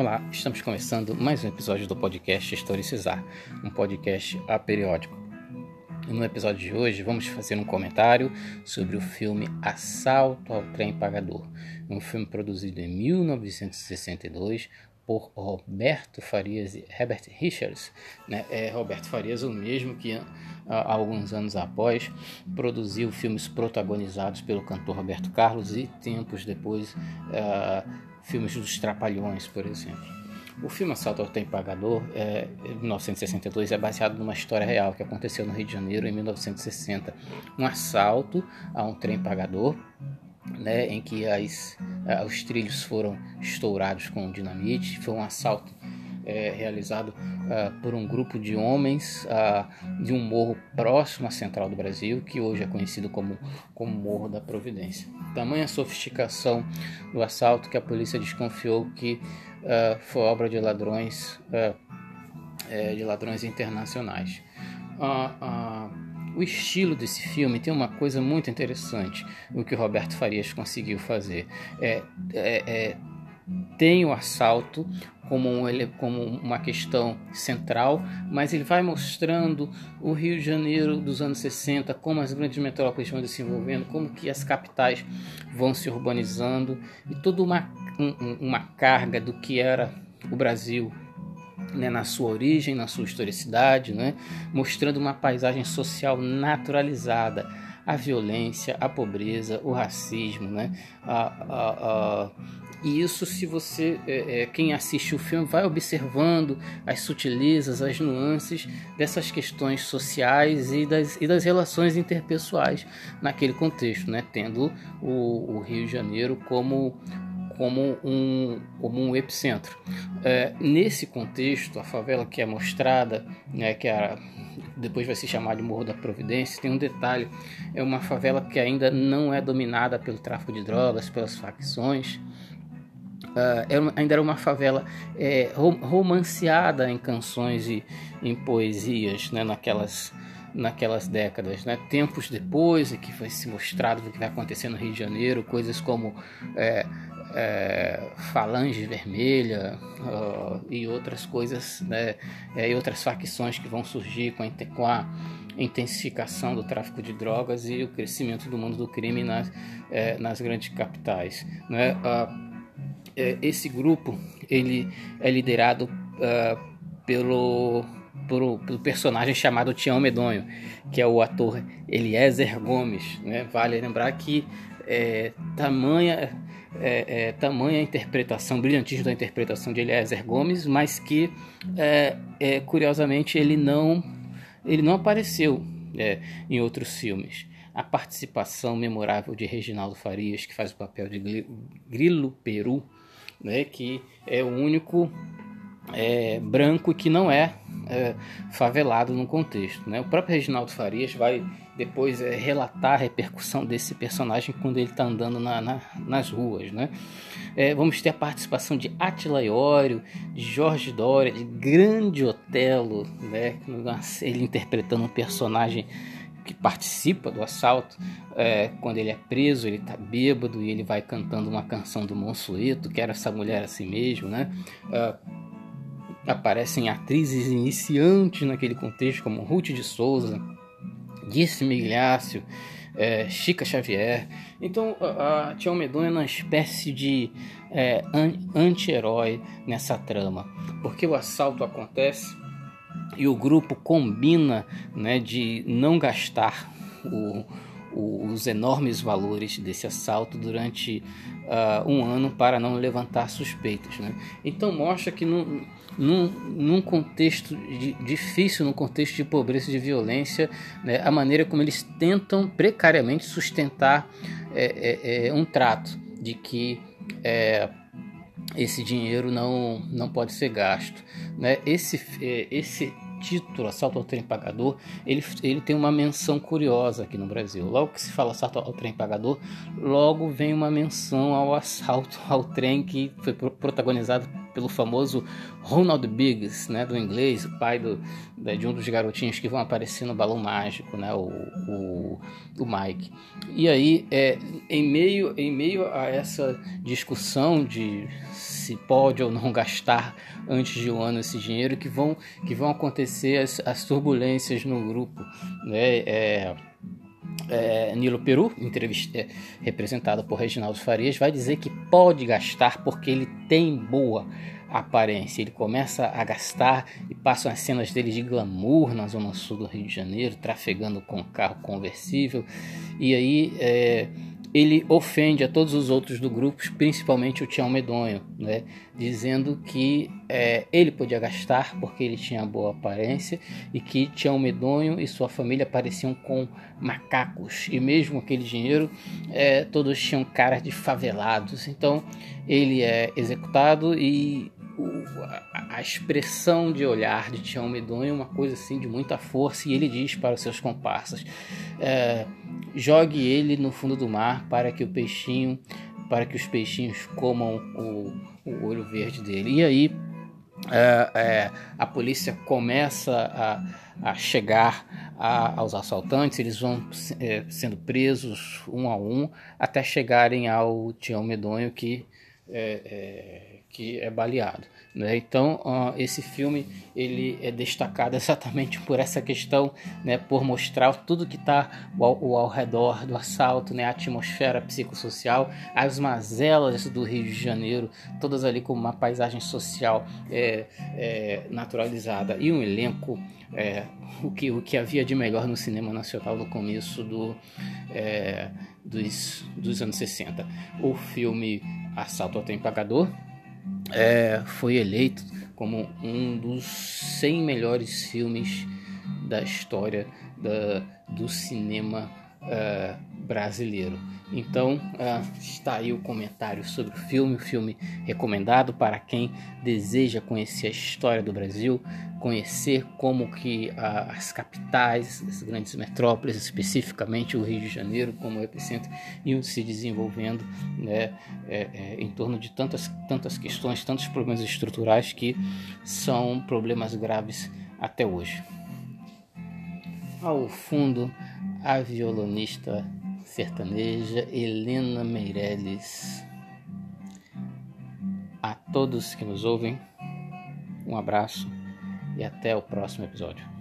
Olá, estamos começando mais um episódio do podcast Historicizar, um podcast aperiódico. No episódio de hoje, vamos fazer um comentário sobre o filme Assalto ao Trem Pagador, um filme produzido em 1962 por Roberto Farias e Herbert Richards. Né? É Roberto Farias, o mesmo que alguns anos após produziu filmes protagonizados pelo cantor Roberto Carlos e tempos depois uh, filmes dos Trapalhões, por exemplo. O filme Assalto ao Trem Pagador, é, 1962, é baseado numa história real que aconteceu no Rio de Janeiro em 1960. Um assalto a um trem pagador, né, em que as, os trilhos foram estourados com dinamite. Foi um assalto é, realizado uh, por um grupo de homens uh, de um morro próximo à central do Brasil, que hoje é conhecido como, como Morro da Providência. Tamanha sofisticação do assalto que a polícia desconfiou que uh, foi obra de ladrões, é, de ladrões internacionais. o estilo desse filme tem uma coisa muito interessante, o que o Roberto Farias conseguiu fazer. É, é, é tem o assalto como, um, como uma questão central, mas ele vai mostrando o Rio de Janeiro dos anos 60, como as grandes metrópoles vão se desenvolvendo, como que as capitais vão se urbanizando e toda uma, um, uma carga do que era o Brasil né, na sua origem, na sua historicidade, né, mostrando uma paisagem social naturalizada a violência, a pobreza, o racismo, né? A, a, a, e isso, se você, é, é, quem assiste o filme, vai observando as sutilezas, as nuances dessas questões sociais e das, e das relações interpessoais naquele contexto, né? Tendo o, o Rio de Janeiro como como um, como um epicentro. É, nesse contexto, a favela que é mostrada, né, que é depois vai se chamar de Morro da Providência, tem um detalhe: é uma favela que ainda não é dominada pelo tráfico de drogas, pelas facções. Uh, era, ainda era uma favela é, romanceada em canções e em poesias, né, naquelas naquelas décadas, né? Tempos depois, é que vai se mostrado o que vai acontecer no Rio de Janeiro, coisas como é, é, Falange Vermelha uh, e outras coisas, né, é, e outras facções que vão surgir com a, com a, intensificação do tráfico de drogas e o crescimento do mundo do crime nas, é, nas grandes capitais. Né? Uh, esse grupo ele é liderado uh, pelo, pelo, pelo, personagem chamado Tião Medonho, que é o ator Eliezer Gomes. Né? Vale lembrar que é, tamanha é, é, tamanha interpretação, brilhantismo da interpretação de Eliezer Gomes, mas que é, é curiosamente ele não, ele não apareceu é, em outros filmes. A participação memorável de Reginaldo Farias, que faz o papel de Grilo Peru, né, que é o único é, branco que não é, é, favelado no contexto. Né? O próprio Reginaldo Farias vai depois é, relatar a repercussão desse personagem quando ele está andando na, na, nas ruas. Né? É, vamos ter a participação de Attila Iório, de Jorge Dória, de Grande Otelo, né? ele interpretando um personagem que participa do assalto, é, quando ele é preso, ele está bêbado e ele vai cantando uma canção do Monsueto, que era essa mulher assim mesmo, né? É, aparecem atrizes iniciantes naquele contexto, como Ruth de Souza, Disse Migliácio, é, Chica Xavier. Então a, a Tia Medonha é uma espécie de é, anti-herói nessa trama, porque o assalto acontece e o grupo combina né, de não gastar o, os enormes valores desse assalto durante uh, um ano para não levantar suspeitas. Né? Então mostra que num, num, num contexto de, difícil, num contexto de pobreza e de violência, né, a maneira como eles tentam precariamente sustentar é, é, é um trato de que é, esse dinheiro não, não pode ser gasto. Né? Esse, é, esse título Assalto ao Trem Pagador, ele, ele tem uma menção curiosa aqui no Brasil. Logo que se fala assalto ao trem pagador, logo vem uma menção ao assalto ao trem que foi protagonizado pelo famoso Ronald Biggs, né, do inglês, o pai do, de um dos garotinhos que vão aparecer no Balão Mágico, né, o, o, o Mike. E aí, é, em, meio, em meio a essa discussão de se pode ou não gastar antes de um ano esse dinheiro, que vão, que vão acontecer as, as turbulências no grupo, né, é, é, Nilo Peru, é, representado por Reginaldo Farias, vai dizer que pode gastar porque ele tem boa aparência. Ele começa a gastar e passam as cenas dele de glamour na zona sul do Rio de Janeiro, trafegando com carro conversível. E aí é, ele ofende a todos os outros do grupo, principalmente o Tião Medonho, né? dizendo que é, ele podia gastar porque ele tinha boa aparência e que Tião Medonho e sua família pareciam com macacos e mesmo aquele dinheiro é, todos tinham caras de favelados. Então ele é executado e a, a, expressão de olhar de Tião Medonho é uma coisa assim de muita força e ele diz para os seus comparsas é, jogue ele no fundo do mar para que o peixinho para que os peixinhos comam o, o olho verde dele. E aí é, é, a polícia começa a, a chegar a, aos assaltantes, eles vão é, sendo presos um a um até chegarem ao Tião Medonho que é, é, que é baleado. Né? Então, uh, esse filme ele é destacado exatamente por essa questão, né? por mostrar tudo que está ao, ao, redor do assalto, né? a atmosfera psicossocial, as mazelas do Rio de Janeiro, todas ali com uma paisagem social é, é, naturalizada e um elenco é, o, que, o que havia de melhor no cinema nacional no começo do, é, dos, dos anos 60. O filme Assalto ao Trem Pagador é, foi eleito como um dos 100 melhores filmes da história da, do cinema uh, brasileiro. Então uh, está aí o comentário sobre o filme, o filme recomendado para quem deseja conhecer a história do Brasil, conhecer como que uh, as capitais, as grandes metrópoles, especificamente o Rio de Janeiro como epicentro, iam se desenvolvendo né, é, é, em torno de tantas, tantas questões, tantos problemas estruturais que são problemas graves até hoje. Ao fundo, a violonista sertaneja Helena Meirelles. A todos que nos ouvem, um abraço e até o próximo episódio.